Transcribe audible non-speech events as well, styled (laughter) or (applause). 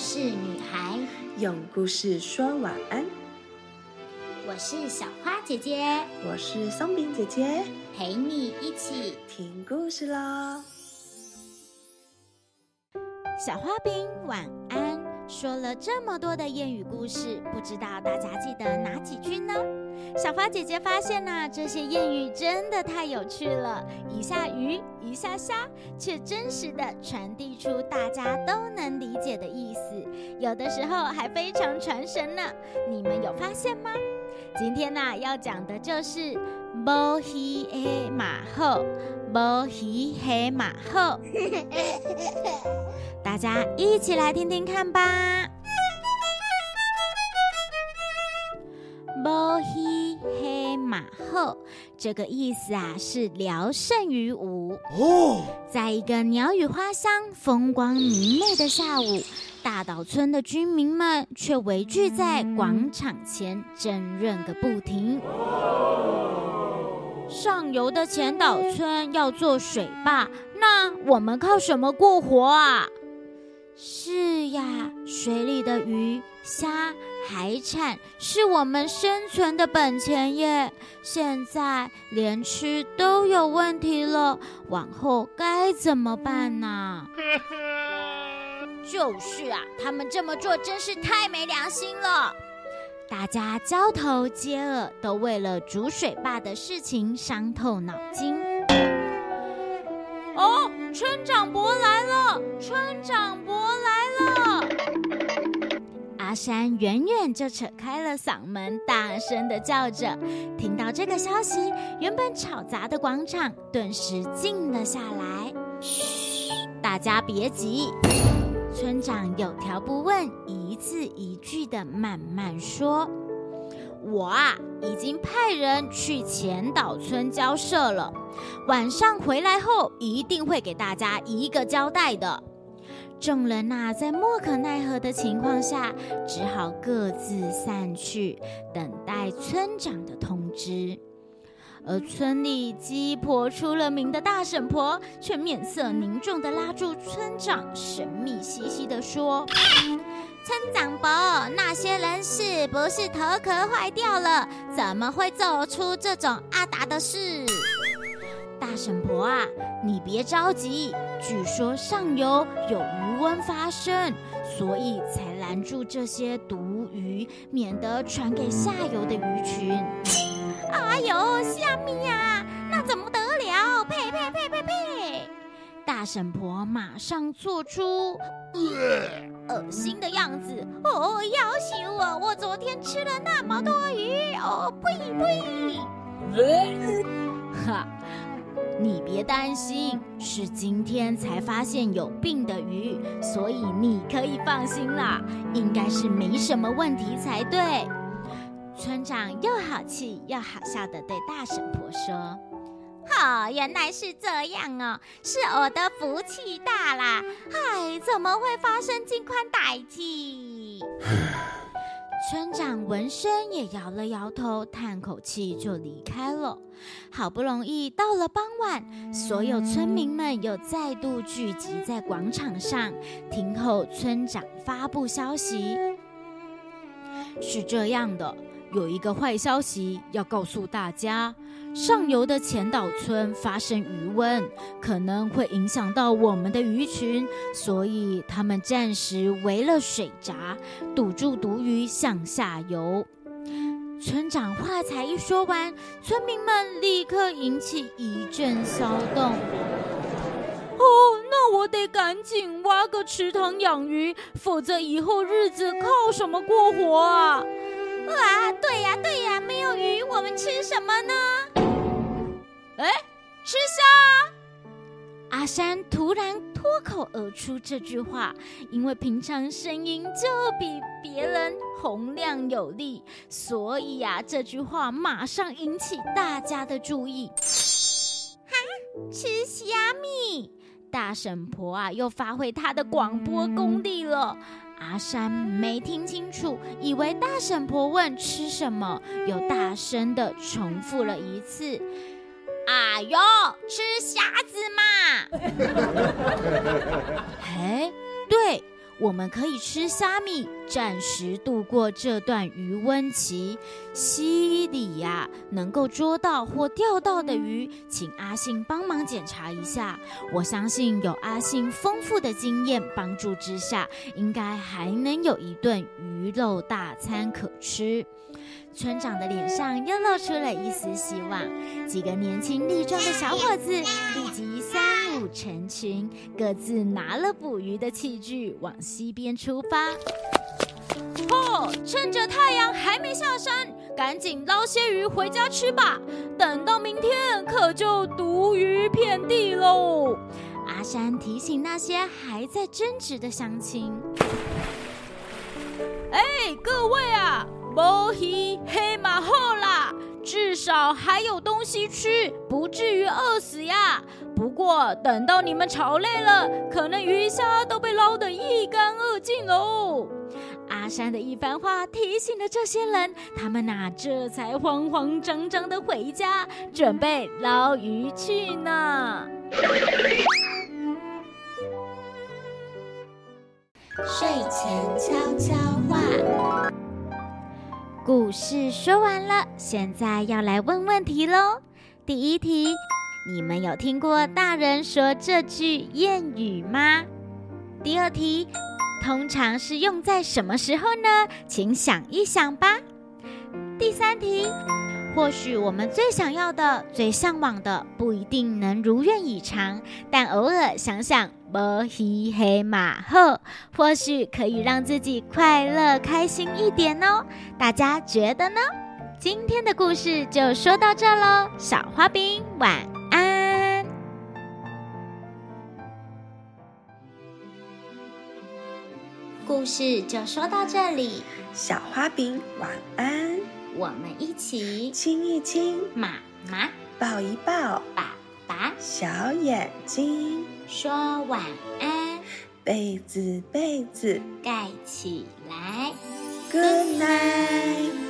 事女孩，用故事说晚安。我是小花姐姐，我是松饼姐姐，陪你一起听故事喽。小花饼晚安。说了这么多的谚语故事，不知道大家记得哪几句呢？小花姐姐发现呐，这些谚语真的太有趣了，一下鱼，一下虾，却真实的传递出大家都能理解的意思，有的时候还非常传神呢。你们有发现吗？今天呐，要讲的就是“无鱼的马后，无鱼的马后”。(laughs) 大家一起来听听看吧。无鱼黑马后，这个意思啊是聊胜于无。哦，在一个鸟语花香、风光明媚的下午，大岛村的居民们却围聚在广场前争论个不停。上游的前岛村要做水坝，那我们靠什么过活啊？是呀，水里的鱼、虾、海产是我们生存的本钱耶。现在连吃都有问题了，往后该怎么办呢？(laughs) 就是啊，他们这么做真是太没良心了。大家交头接耳，都为了煮水坝的事情伤透脑筋。哦，村长伯来了！村长伯来了！阿山远远就扯开了嗓门，大声的叫着。听到这个消息，原本吵杂的广场顿时静了下来。嘘，大家别急。村长有条不紊，一字一句的慢慢说。我啊，已经派人去前岛村交涉了，晚上回来后一定会给大家一个交代的。众人呐，在莫可奈何的情况下，只好各自散去，等待村长的通知。而村里鸡婆出了名的大婶婆，却面色凝重的拉住村长，神秘兮兮的说。村长伯，那些人是不是头壳坏掉了？怎么会做出这种阿达的事？大婶婆啊，你别着急，据说上游有鱼温发生，所以才拦住这些毒鱼，免得传给下游的鱼群。哎呦，虾米呀，那怎么得了？呸呸呸呸呸！大婶婆马上做出恶心的样子。哦，要死我！我昨天吃了那么多鱼。哦，呸呸！哈，你别担心，是今天才发现有病的鱼，所以你可以放心啦，应该是没什么问题才对。村长又好气又好笑的对大婶婆说。哦，原来是这样哦，是我的福气大啦！唉，怎么会发生这款大事？(sighs) (laughs) 村长闻声也摇了摇头，叹口气就离开了。好不容易到了傍晚，所有村民们又再度聚集在广场上，听候村长发布消息。是这样的。有一个坏消息要告诉大家：上游的前岛村发生余温，可能会影响到我们的鱼群，所以他们暂时围了水闸，堵住毒鱼向下游。村长话才一说完，村民们立刻引起一阵骚动。哦，那我得赶紧挖个池塘养鱼，否则以后日子靠什么过活啊？啊，对呀对呀，没有鱼，我们吃什么呢？哎，吃虾！阿山突然脱口而出这句话，因为平常声音就比别人洪亮有力，所以呀，这句话马上引起大家的注意。哈，吃虾米？大婶婆啊，又发挥她的广播功力了。阿山没听清楚，以为大婶婆问吃什么，又大声的重复了一次：“哎呦，吃虾子嘛！” (laughs) 哎，我们可以吃虾米，暂时度过这段余温期。溪里呀，能够捉到或钓到的鱼，请阿信帮忙检查一下。我相信有阿信丰富的经验帮助之下，应该还能有一顿鱼肉大餐可吃。村长的脸上又露出了一丝希望。几个年轻力壮的小伙子立即三五成群，各自拿了捕鱼的器具往西边出发。哦，趁着太阳还没下山，赶紧捞些鱼回家吃吧。等到明天，可就毒鱼遍地喽。阿山提醒那些还在争执的乡亲：“哎，各位啊！”波希黑马后啦，至少还有东西吃，不至于饿死呀。不过等到你们吵累了，可能鱼虾都被捞得一干二净喽。阿山的一番话提醒了这些人，他们呐这才慌慌张张的回家，准备捞鱼去呢。睡前悄悄话。故事说完了，现在要来问问题喽。第一题，你们有听过大人说这句谚语吗？第二题，通常是用在什么时候呢？请想一想吧。第三题。或许我们最想要的、最向往的，不一定能如愿以偿，但偶尔想想“摩西黑马后”，或许可以让自己快乐开心一点哦。大家觉得呢？今天的故事就说到这喽，小花饼晚安。故事就说到这里，小花饼晚安。我们一起亲一亲妈妈，抱一抱爸爸，小眼睛说晚安，被子被子盖起来，Good night。